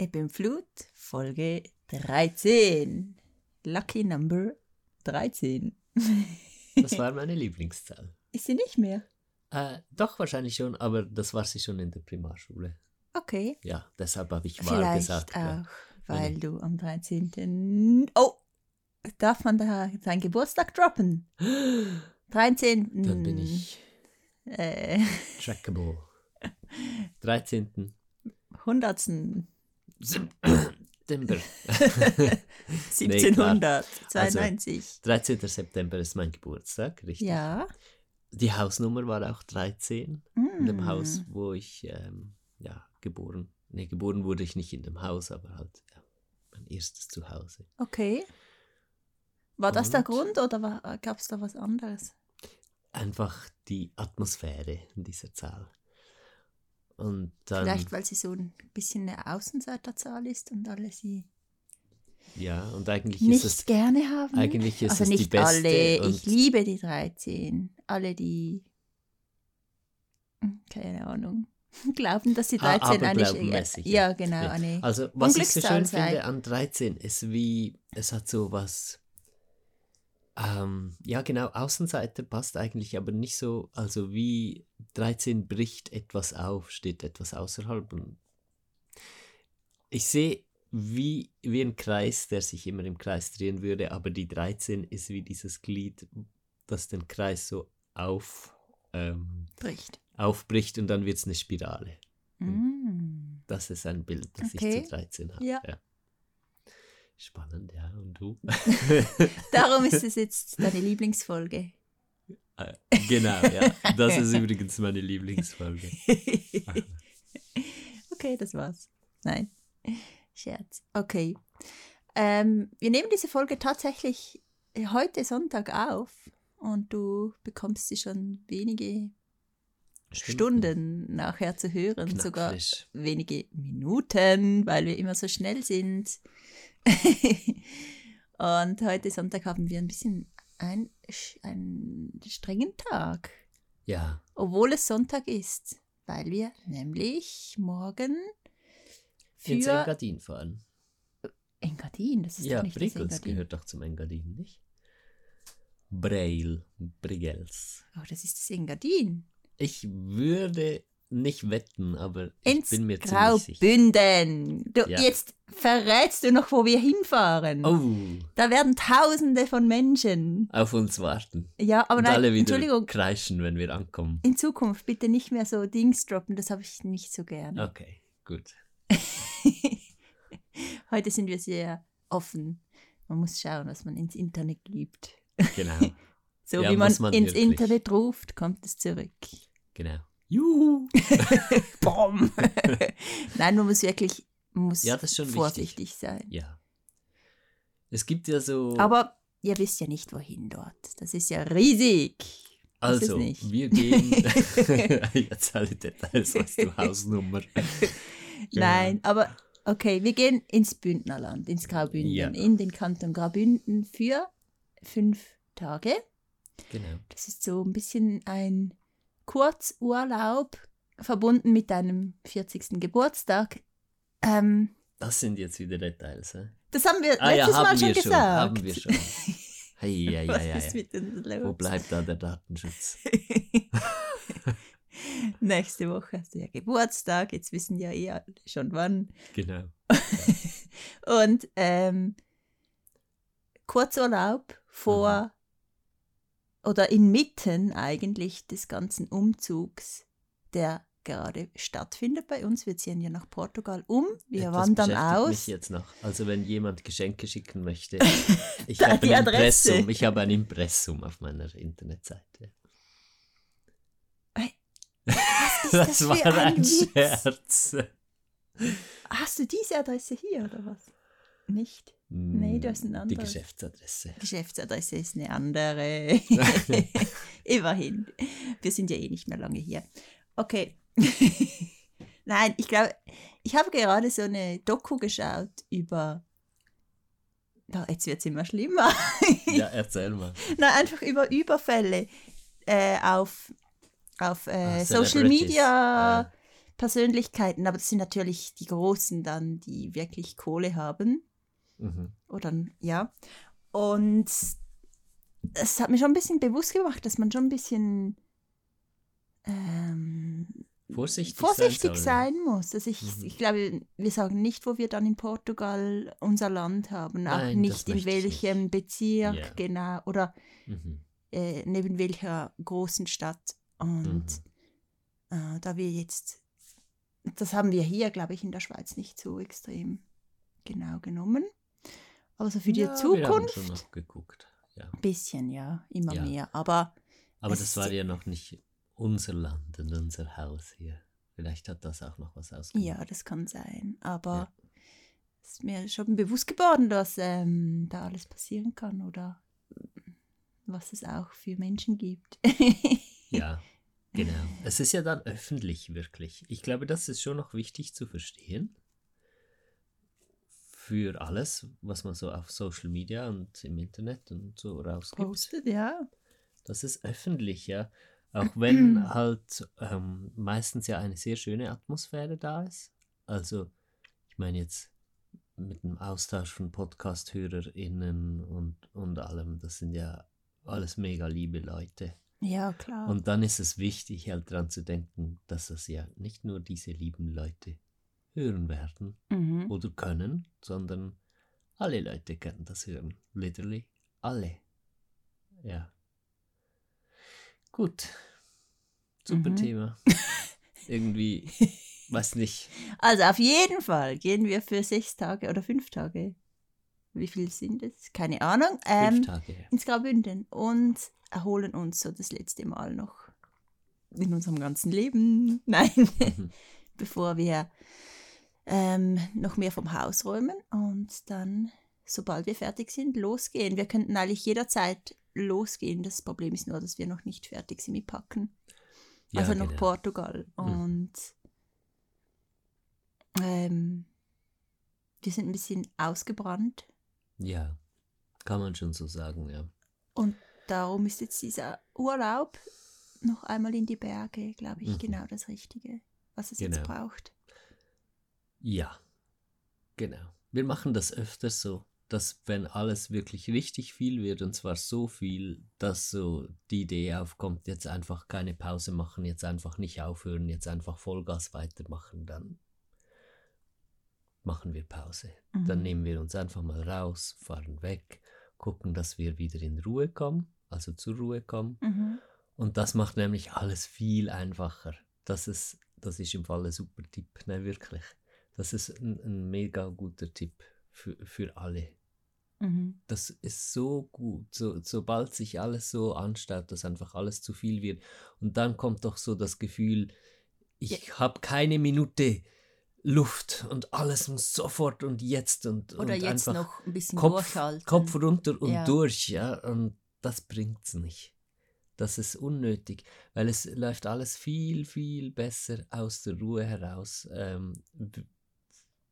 Ebbe und Flut, Folge 13. Lucky Number 13. Das war meine Lieblingszahl. Ist sie nicht mehr? Äh, doch, wahrscheinlich schon, aber das war sie schon in der Primarschule. Okay. Ja, deshalb habe ich Vielleicht gesagt. auch, ja. weil du am 13. Oh, darf man da seinen Geburtstag droppen? 13. Dann bin ich Äh, trackable. 13. 100. September. 1792. 13. September ist mein Geburtstag, richtig? ja. Die Hausnummer war auch 13 in dem Mm. Haus, wo ich ähm, ja, geboren. Nee, geboren wurde ich nicht in dem Haus, aber halt ja, mein erstes Zuhause. Okay. War das der Und? Grund oder gab es da was anderes? Einfach die Atmosphäre in dieser Zahl. Und dann, Vielleicht, weil sie so ein bisschen eine Außenseiterzahl ist und alle sie ja, und eigentlich nicht ist es, gerne haben. eigentlich ist also es nicht die beste. alle. Ich liebe die 13. Alle, die hm, keine Ahnung glauben, dass die Ah, 13 eigentlich aberglaubenmäßig, ja genau Ja. eine Also, was ich so schön sei. finde an 13 ist, wie es hat so was. Ähm, ja, genau, Außenseite passt eigentlich, aber nicht so. Also, wie 13 bricht etwas auf, steht etwas außerhalb. Und ich sehe wie, wie ein Kreis, der sich immer im Kreis drehen würde, aber die 13 ist wie dieses Glied, das den Kreis so auf, ähm, bricht. aufbricht und dann wird es eine Spirale. Mm. Das ist ein Bild, das Okay. ich zu 13 habe. Ja. Spannend, ja. Und du? Darum ist es jetzt deine Lieblingsfolge. Äh, genau, ja. Das ist übrigens meine Lieblingsfolge. okay, das war's. Nein, Scherz. Okay. Ähm, wir nehmen diese Folge tatsächlich heute Sonntag auf und du bekommst sie schon wenige Stunden nachher zu hören, sogar Knackfrisch. wenige Minuten, weil wir immer so schnell sind. und heute Sonntag haben wir ein bisschen ein, einen strengen Tag, Ja, obwohl es Sonntag ist, weil wir nämlich morgen ins für Engadin fahren. Engadin, das ist Ja, doch nicht das Brigels Engadin. gehört doch zum Engadin, nicht? Braille, Brigels. Oh, das ist das Engadin. Ich würde nicht wetten, aber ich Ins bin mir ziemlich sicher. Graubünden. Du, Ja. Jetzt verrätst du noch, wo wir hinfahren. Oh, Da werden Tausende von Menschen. auf uns warten. Ja, aber Und nein, alle wieder Entschuldigung, kreischen, wenn wir ankommen. in Zukunft bitte nicht mehr so Dings droppen, das habe ich nicht so gerne. Okay, gut. Heute sind wir sehr offen. Man muss schauen, was man ins Internet gibt. Genau, So Ja, wie man, man ins wirklich. Internet ruft, kommt es zurück. genau. Juhu! Bom! Nein, man muss wirklich muss Ja, das ist schon vorsichtig sein. Ja. Es gibt ja so. Aber ihr wisst ja nicht, wohin dort. Das ist ja riesig. also, nicht. wir gehen. Jetzt alle Details, was du Hausnummer. Nein, aber okay, wir gehen ins Bündnerland, ins Graubünden, Ja. in den Kanton Graubünden für fünf Tage. Genau. Das ist so ein bisschen ein Kurzurlaub, verbunden mit deinem 40. Geburtstag. Ähm, Das sind jetzt wieder Details. Hä? das haben wir Ah ja, letztes haben Mal schon wir schon. gesagt. Haben wir schon. Ist hei. mit uns los? Wo bleibt da der Datenschutz? Nächste Woche hast du ja Geburtstag, jetzt wissen ja eh alle schon wann. Genau. Und ähm, Kurzurlaub vor Mhm. Oder inmitten eigentlich des ganzen Umzugs, der gerade stattfindet bei uns. Wir ziehen ja nach Portugal um, wir Etwas wandern aus. mich jetzt noch. Also wenn jemand Geschenke schicken möchte, ich Da, habe ein Adresse. Impressum. Ich habe ein Impressum auf meiner Internetseite. Das, das, war ein, ein? Scherz. Hast du diese Adresse hier oder was? Nicht? Nee, du hast ein Die anderes. Geschäftsadresse. Geschäftsadresse ist eine andere. Immerhin. Wir sind ja eh nicht mehr lange hier. Okay. Nein, ich glaube, ich habe gerade so eine Doku geschaut über. Oh, jetzt wird es immer schlimmer. Ja, erzähl mal. Nein, einfach über Überfälle äh, auf, auf äh, Ah, Social. Media Ah. Persönlichkeiten, aber das sind natürlich die Großen dann, die wirklich Kohle haben. Mhm. Oder ja. Und es hat mir schon ein bisschen bewusst gemacht, dass man schon ein bisschen ähm, Vorsichtig, vorsichtig sein, sein, muss. Also ich, Mhm. ich glaube, wir sagen nicht, wo wir dann in Portugal unser Land haben, auch Nein, nicht in welchem Bezirk Ja. genau oder. Mhm. äh, neben welcher großen Stadt. Und Mhm. äh, da wir jetzt, das haben wir hier, glaube ich, in der Schweiz nicht so extrem genau genommen. Aber so für die ja, Wir haben Zukunft schon noch geguckt. Ja. ein bisschen, ja, immer Ja. mehr. Aber Aber das war ja- ja noch nicht unser Land und unser Haus hier. Vielleicht hat das auch noch was ausgemacht. ja, das kann sein. Aber es ist mir schon bewusst geworden, dass ähm, da alles passieren kann oder was es auch für Menschen gibt. Ja, genau. Es ist ja dann öffentlich wirklich. Ich glaube, das ist schon noch wichtig zu verstehen. Für alles, was man so auf Social Media und im Internet und so rausgibt. Postet, ja. Das ist öffentlich, ja. Auch wenn halt ähm, meistens ja eine sehr schöne Atmosphäre da ist. Also, ich meine jetzt mit dem Austausch von Podcast-HörerInnen und, und allem, das sind ja alles mega liebe Leute. Ja, klar. Und dann ist es wichtig, halt dran zu denken, dass das ja nicht nur diese lieben Leute hören werden mhm. oder können, sondern alle Leute können das hören. Literally alle. Ja. Gut. Super Mhm. Thema. Irgendwie, weiß nicht. Also auf jeden Fall gehen wir für sechs Tage oder fünf Tage. Wie viel sind es? Keine Ahnung. Fünf Ähm, Tage. ins Graubünden und erholen uns so das letzte Mal noch in unserem ganzen Leben. Nein, Mhm. bevor wir ähm, noch mehr vom Haus räumen und dann, sobald wir fertig sind, losgehen. Wir könnten eigentlich jederzeit losgehen. Das Problem ist nur, dass wir noch nicht fertig sind mit Packen. Ja, also nach genau. Portugal. Mhm. Und ähm, wir sind ein bisschen ausgebrannt. Ja, kann man schon so sagen, ja. Und darum ist jetzt dieser Urlaub noch einmal in die Berge, glaube ich, Mhm. genau das Richtige, was es jetzt Genau. braucht. Ja, genau. Wir machen das öfter so, dass wenn alles wirklich richtig viel wird, und zwar so viel, dass so die Idee aufkommt, jetzt einfach keine Pause machen, jetzt einfach nicht aufhören, jetzt einfach Vollgas weitermachen, dann machen wir Pause. Dann Mhm. nehmen wir uns einfach mal raus, fahren weg, gucken, dass wir wieder in Ruhe kommen, also zur Ruhe kommen. Mhm. Und das macht nämlich alles viel einfacher. Das ist, das ist im Fall ein super Tipp, ne, wirklich. Das ist ein, ein mega guter Tipp für, für alle. Mhm. Das ist so gut, so, sobald sich alles so anstaut, dass einfach alles zu viel wird. Und dann kommt doch so das Gefühl, ich habe keine Minute Luft und alles muss sofort und jetzt und, Oder und jetzt einfach noch ein bisschen Kopf, durchhalten. Kopf runter und Ja. durch, ja. Und das bringt's nicht. Das ist unnötig, weil es läuft alles viel, viel besser aus der Ruhe heraus. Ähm,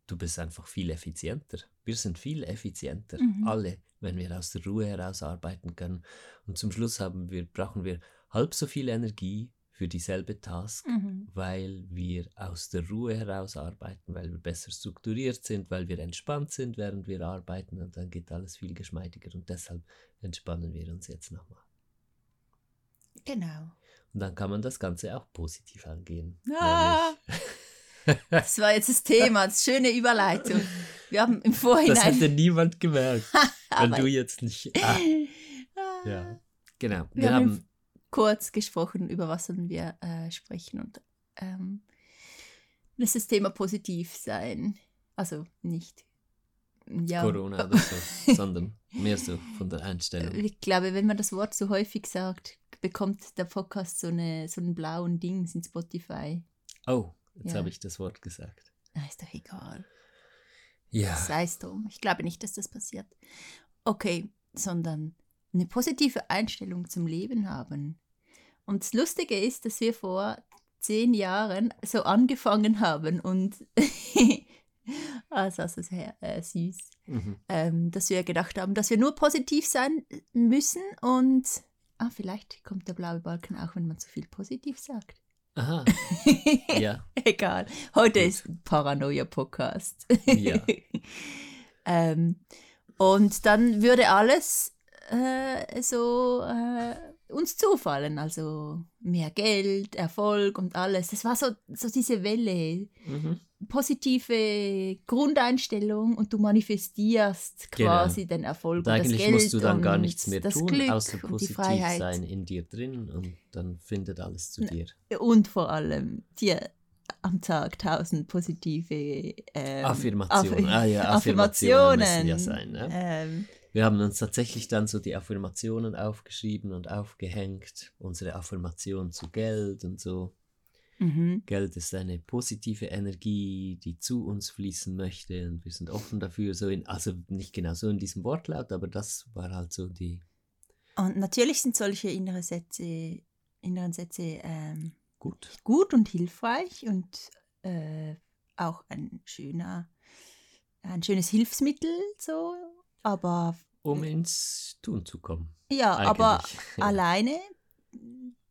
du bist einfach viel effizienter. Wir sind viel effizienter, Mhm. alle, wenn wir aus der Ruhe heraus arbeiten können. Und zum Schluss haben wir, brauchen wir halb so viel Energie für dieselbe Task, Mhm. weil wir aus der Ruhe heraus arbeiten, weil wir besser strukturiert sind, weil wir entspannt sind, während wir arbeiten und dann geht alles viel geschmeidiger und deshalb entspannen wir uns jetzt nochmal. Genau. Und dann kann man das Ganze auch positiv angehen. Ah. Das war jetzt das Thema, das schöne Überleitung. Wir haben im Nämlich, das Vorhinein. hätte niemand gemerkt, wenn du jetzt nicht. Ah, ja, genau. Wir, Wir, haben haben. kurz gesprochen, über was sollen wir äh, sprechen und ähm, das ist das Thema positiv sein. Also nicht. Ja, Corona oder so, sondern mehr so von der Einstellung. Ich glaube, wenn man das Wort so häufig sagt, bekommt der Podcast so, eine, so einen blauen Dings in Spotify. Oh, jetzt Ja. habe ich das Wort gesagt. Na, ist doch egal. Ja, Sei es drum. Ich glaube nicht, dass das passiert. Okay, sondern eine positive Einstellung zum Leben haben. Und das Lustige ist, dass wir vor zehn Jahren so angefangen haben und also, also sehr äh, süß, mhm. ähm, dass wir gedacht haben, dass wir nur positiv sein müssen und ah, vielleicht kommt der blaue Balken auch, wenn man zu viel positiv sagt. Aha. Ja. Egal. Heute Gut. ist ein Paranoia-Podcast. Ja. ähm, und dann würde alles äh, so äh, uns zufallen. Also mehr Geld, Erfolg und alles. Das war so, so diese Welle. Mhm. Positive Grundeinstellung und du manifestierst Genau. quasi den Erfolg Und und das eigentlich Geld musst du dann gar nichts mehr das tun, Glück außer und die positiv sein in dir drin und dann findet alles zu dir. Und vor allem dir am Tag tausend positive ähm, Affirmationen. Aff- Ah ja, Affirmationen Affirmationen. müssen ja sein, ne? Ähm, Wir haben uns tatsächlich dann so die Affirmationen aufgeschrieben und aufgehängt. Unsere Affirmation zu Geld und so. Mhm. Geld ist eine positive Energie, die zu uns fließen möchte und wir sind offen dafür. So in, also nicht genau so in diesem Wortlaut, aber das war halt so die. Und natürlich sind solche innere Sätze, inneren Sätze ähm, Gut. gut und hilfreich und äh, auch ein schöner, ein schönes Hilfsmittel, so. Aber Um ins Tun zu kommen. ja, aber eigentlich. Ja. alleine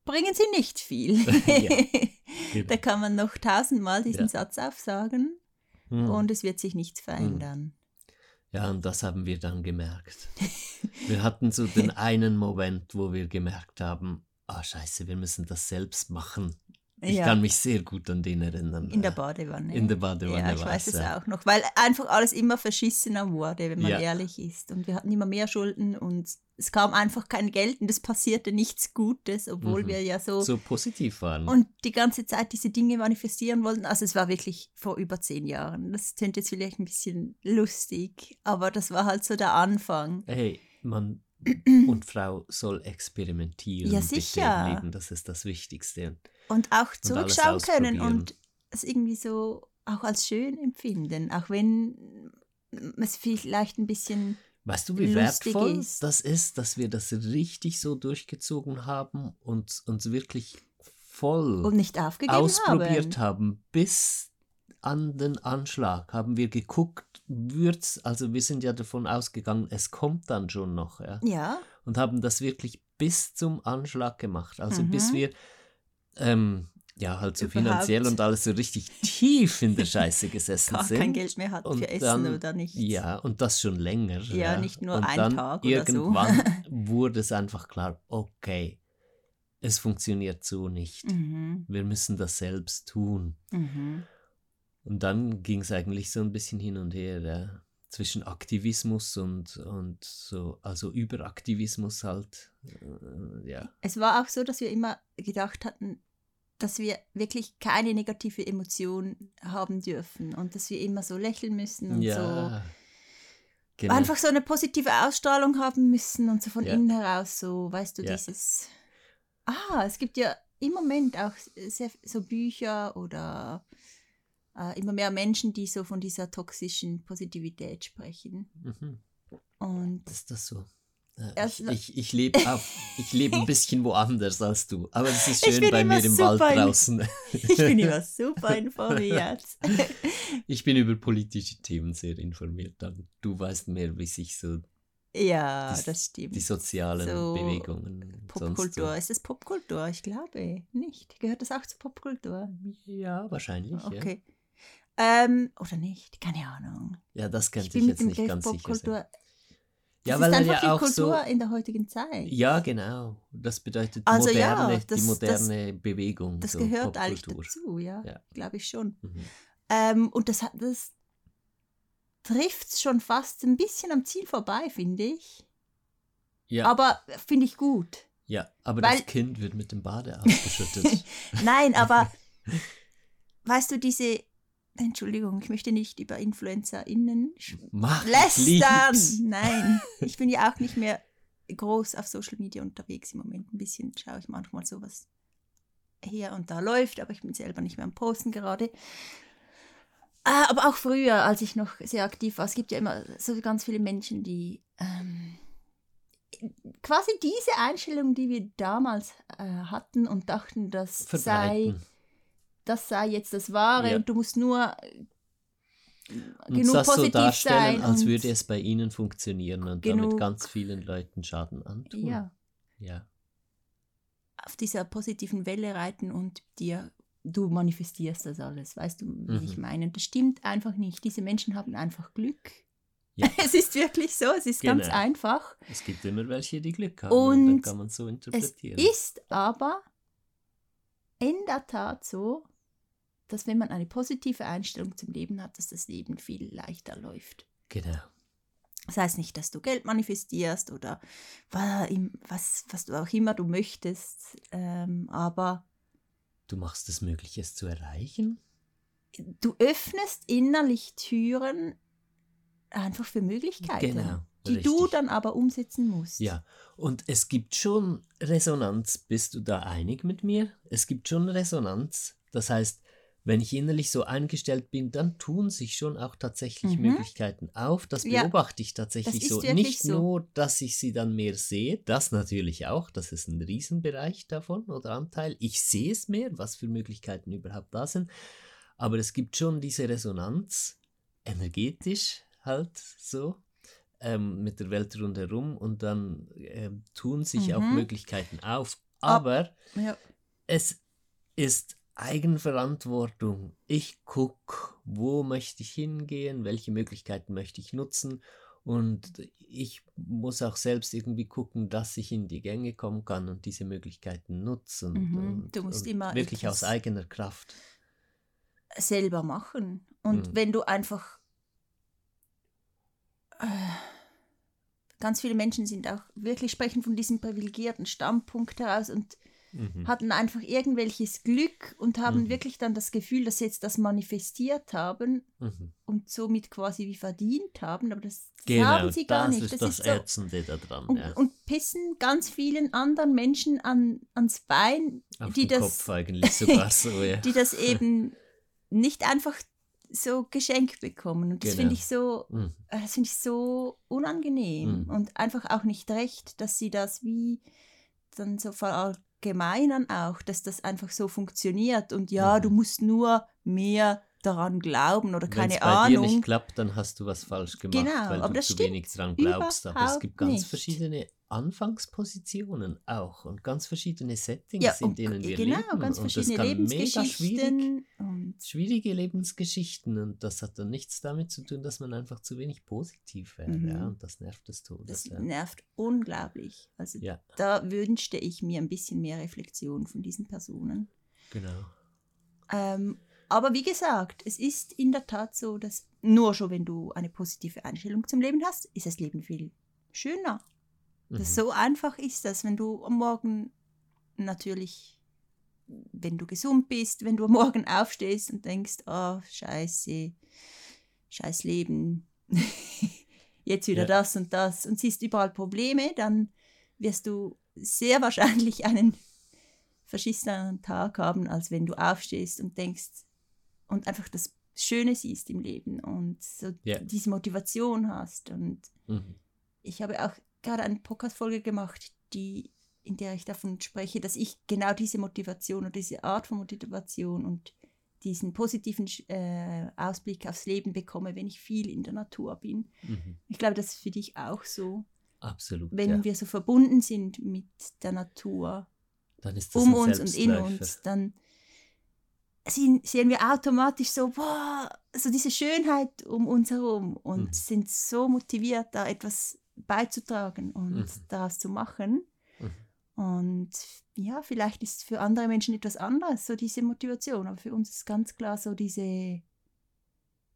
bringen sie nicht viel. Ja, da kann man noch tausendmal diesen Ja. Satz aufsagen Hm. und es wird sich nichts verändern. Ja, und das haben wir dann gemerkt. Wir hatten so den einen Moment, wo wir gemerkt haben, ah scheiße, wir müssen das selbst machen. Ich Ja. kann mich sehr gut an den erinnern. In der Badewanne. In der Badewanne Ja, ich weiß es, ja. auch noch, weil einfach alles immer verschissener wurde, wenn man Ja. ehrlich ist. Und wir hatten immer mehr Schulden und es kam einfach kein Geld und es passierte nichts Gutes, obwohl Mhm. wir ja so, So positiv waren. und die ganze Zeit diese Dinge manifestieren wollten. Also es war wirklich vor über zehn Jahren. Das klingt jetzt vielleicht ein bisschen lustig, aber das war halt so der Anfang. hey, Mann und Frau soll experimentieren Ja, sicher. Leben. Das ist das Wichtigste. Und auch zurückschauen können ausprobieren. und es irgendwie so auch als schön empfinden, auch wenn es vielleicht ein bisschen Weißt du, wie wertvoll ist. das ist, dass wir das richtig so durchgezogen haben und uns wirklich voll und nicht aufgegeben ausprobiert haben. haben. bis an den Anschlag haben wir geguckt, wird's, also wir sind ja davon ausgegangen, es kommt dann schon noch, ja, Ja, und haben das wirklich bis zum Anschlag gemacht, also Mhm. bis wir ähm, ja halt so Überhaupt finanziell und alles so richtig tief in der Scheiße gesessen gar sind. kein Geld mehr hat und für Essen dann- oder nichts. Ja, und das schon länger. Ja, nicht nur und ein dann Tag oder so. irgendwann wurde es einfach klar, okay, es funktioniert so nicht. Mhm, Wir müssen das selbst tun. mhm. Und dann ging es eigentlich so ein bisschen hin und her, ja, zwischen Aktivismus und, und so, also Überaktivismus halt. Äh, ja. Es war auch so, dass wir immer gedacht hatten, dass wir wirklich keine negative Emotion haben dürfen und dass wir immer so lächeln müssen und so Ja. Genau. einfach so eine positive Ausstrahlung haben müssen und so von Ja. innen heraus so, weißt du, Ja. dieses. Ah, es gibt ja im Moment auch sehr, so Bücher oder äh, immer mehr Menschen, die so von dieser toxischen Positivität sprechen. Mhm. Und Ist das so? Äh, Ich, ich, ich lebe ich lebe ein bisschen woanders als du. Aber es ist schön bei mir im Wald draußen. ich bin immer super informiert. Ich bin über politische Themen sehr informiert. Dann du weißt mehr, wie sich so ja, Die- das stimmt. die sozialen So Bewegungen Popkultur. sonst Ist das Popkultur? Ich glaube nicht. Gehört das auch zur Popkultur? so. Ja, wahrscheinlich. Ja. Ähm, oder nicht? Keine Ahnung. ja, das Ich bin ich mit jetzt nicht ganz sicher sein. Das Ja, ist weil er einfach ja die auch Kultur so. in der heutigen Zeit. Ja, genau. Das bedeutet Also ja, moderne, das- die moderne Bewegung. Das so gehört eigentlich Popkultur. dazu, ja. Ja. Glaube ich schon. Mhm. Ähm, und das, das trifft schon fast ein bisschen am Ziel vorbei, finde ich. Ja, Aber finde ich gut. ja, aber weil- das Kind wird mit dem Bade ausgeschüttet. Nein, aber weißt du, diese. Entschuldigung, ich möchte nicht über InfluencerInnen Mach lästern. lieb's. Nein, ich bin ja auch nicht mehr groß auf Social Media unterwegs im Moment. Ein bisschen schaue ich manchmal so, was hier und da läuft, aber ich bin selber nicht mehr am Posten gerade. Ah, aber auch früher, als ich noch sehr aktiv war, es gibt ja immer so ganz viele Menschen, die ähm, quasi diese Einstellung, die wir damals äh, hatten und dachten, das sei. Das sei jetzt das Wahre Ja. und du musst nur äh, Und genug das so positiv darstellen, sein. als würde es bei ihnen funktionieren und damit ganz vielen Leuten Schaden antun. ja, ja. auf dieser positiven Welle reiten und dir du manifestierst das alles, weißt du, wie Mhm. ich meine? Das stimmt einfach nicht. Diese Menschen haben einfach Glück. Ja. Es ist wirklich so, es ist ganz Genau. einfach. Es gibt immer welche, die Glück haben. Und, dann Und kann man so Es interpretieren. ist aber in der Tat so, dass wenn man eine positive Einstellung zum Leben hat, dass das Leben viel leichter läuft. genau. Das heißt nicht, dass du Geld manifestierst oder was, was du auch immer du möchtest, ähm, aber Du machst es möglich, es zu erreichen. du öffnest innerlich Türen einfach für Möglichkeiten, Genau. die du richtig. dann aber umsetzen musst. Ja, und es gibt schon Resonanz. Bist du da einig mit mir? Es gibt schon Resonanz. Das heißt, wenn ich innerlich so eingestellt bin, dann tun sich schon auch tatsächlich Mhm. Möglichkeiten auf. Das Ja, beobachte ich tatsächlich so. Nicht so. nur, dass ich sie dann mehr sehe, das natürlich auch, das ist ein Riesenbereich davon oder Anteil. Ich sehe es mehr, was für Möglichkeiten überhaupt da sind. Aber es gibt schon diese Resonanz, energetisch halt so, ähm, mit der Welt rundherum und dann ähm, tun sich auch Mhm. Möglichkeiten auf. Ab- Aber Ja. es ist Eigenverantwortung. Ich gucke, wo möchte ich hingehen, welche Möglichkeiten möchte ich nutzen und ich muss auch selbst irgendwie gucken, dass ich in die Gänge kommen kann und diese Möglichkeiten nutzen. Mhm. Und, Du musst und immer wirklich aus eigener Kraft. selber machen. Und Mhm. wenn du einfach. Äh, ganz viele Menschen sind auch wirklich sprechen von diesem privilegierten Standpunkt heraus und Mhm. hatten einfach irgendwelches Glück und haben Mhm. wirklich dann das Gefühl, dass sie jetzt das manifestiert haben Mhm. und somit quasi wie verdient haben. Aber das, das Genau, haben sie gar das nicht. ist das das ist so, Ätzende daran. und, ja. und pissen ganz vielen anderen Menschen an, ans Bein, Auf die das, Kopf eigentlich sogar so, ja. die das eben nicht einfach so geschenkt bekommen. Und das Genau. finde ich so, Mhm. äh, das finde ich so unangenehm Mhm. und einfach auch nicht recht, dass sie das wie dann so verallgemeinern auch, dass das einfach so funktioniert und ja, Mhm. du musst nur mehr daran glauben oder Wenn keine es bei dir Ahnung. nicht klappt, dann hast du was falsch gemacht, Genau, weil aber du zu stimmt wenig dran glaubst. Aber es gibt ganz nicht. verschiedene Anfangspositionen auch und ganz verschiedene Settings, ja, in denen wir genau, leben. ganz und das verschiedene kann mega schwierig, Lebensgeschichten. Und schwierige Lebensgeschichten und das hat dann nichts damit zu tun, dass man einfach zu wenig positiv wäre. Mhm. Ja, und das nervt des Todes. das ja. nervt unglaublich. Also ja, da wünschte ich mir ein bisschen mehr Reflexion von diesen Personen. genau. Ähm, aber wie gesagt, es ist in der Tat so, dass nur schon, wenn du eine positive Einstellung zum Leben hast, ist das Leben viel schöner. Mhm. Das so einfach ist das, wenn du am Morgen natürlich, wenn du gesund bist, wenn du am Morgen aufstehst und denkst, oh, scheiße, scheiß Leben, jetzt wieder Ja. das und das und siehst überall Probleme, dann wirst du sehr wahrscheinlich einen verschissenen Tag haben, als wenn du aufstehst und denkst und einfach das Schöne siehst im Leben und so Ja. diese Motivation hast. Und Mhm. ich habe auch gerade eine Podcast-Folge gemacht, die, in der ich davon spreche, dass ich genau diese Motivation und diese Art von Motivation und diesen positiven äh, Ausblick aufs Leben bekomme, wenn ich viel in der Natur bin. Mhm. Ich glaube, das ist für dich auch so. Absolut. Wenn ja. wir so verbunden sind mit der Natur, um uns und in uns, dann sehen, sehen wir automatisch so, boah, so diese Schönheit um uns herum und Mhm. sind so motiviert, da etwas beizutragen und Mhm. daraus zu machen. Mhm. Und ja, vielleicht ist für andere Menschen etwas anderes, so diese Motivation, aber für uns ist ganz klar so diese,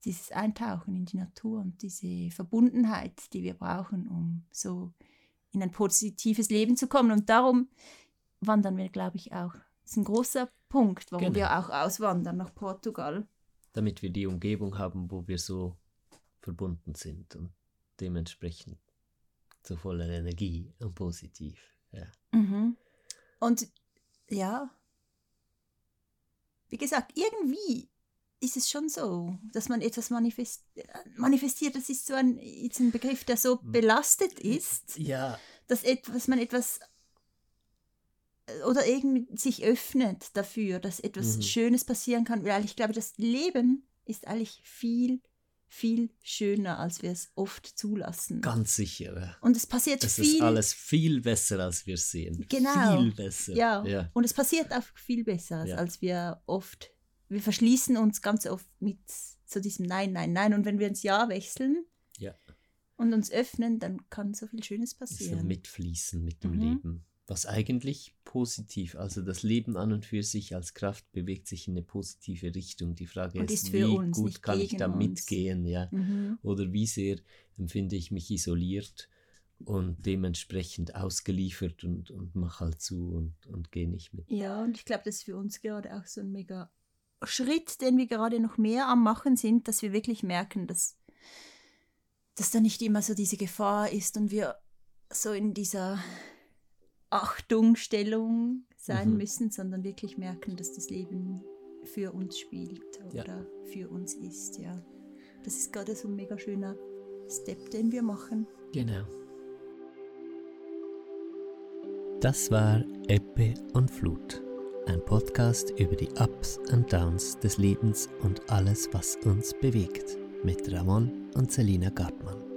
dieses Eintauchen in die Natur und diese Verbundenheit, die wir brauchen, um so in ein positives Leben zu kommen. Und darum wandern wir, glaube ich, auch. Das ist ein großer Punkt, warum Genau. wir auch auswandern nach Portugal. damit wir die Umgebung haben, wo wir so verbunden sind und dementsprechend so voller Energie und positiv. Ja. Mhm. Und ja, wie gesagt, irgendwie ist es schon so, dass man etwas manifest manifestiert. Das ist so ein, jetzt ein Begriff, der so belastet ist, ja, dass, etwas, dass man etwas oder irgendwie sich öffnet dafür, dass etwas Mhm. Schönes passieren kann, weil ich glaube, das Leben ist eigentlich viel viel schöner, als wir es oft zulassen. Ganz sicher. Ja. Und es passiert Es viel. ist alles viel besser, als wir sehen. Genau. Viel besser. Ja. ja. Und es passiert auch viel besser, Ja. als wir oft. Wir verschließen uns ganz oft mit so diesem Nein, Nein, Nein. Und wenn wir ins Ja wechseln Ja. und uns öffnen, dann kann so viel Schönes passieren. mitfließen mit dem Mhm. Leben. Was eigentlich positiv, also das Leben an und für sich als Kraft bewegt sich in eine positive Richtung. Die Frage Und ist, ist wie uns, gut kann ich da uns. mitgehen, ja? Mhm. Oder wie sehr empfinde ich mich isoliert und dementsprechend ausgeliefert und, und mach halt zu und, und gehe nicht mit. Ja, und ich glaube, das ist für uns gerade auch so ein mega Schritt, den wir gerade noch mehr am Machen sind, dass wir wirklich merken, dass, dass da nicht immer so diese Gefahr ist und wir so in dieser Achtungsstellung sein Mhm. müssen, sondern wirklich merken, dass das Leben für uns spielt Ja. oder für uns ist, ja. Das ist gerade so ein mega schöner Step, den wir machen. Genau. Das war Ebbe und Flut, ein Podcast über die Ups und Downs des Lebens und alles, was uns bewegt, mit Ramon und Selina Gartmann.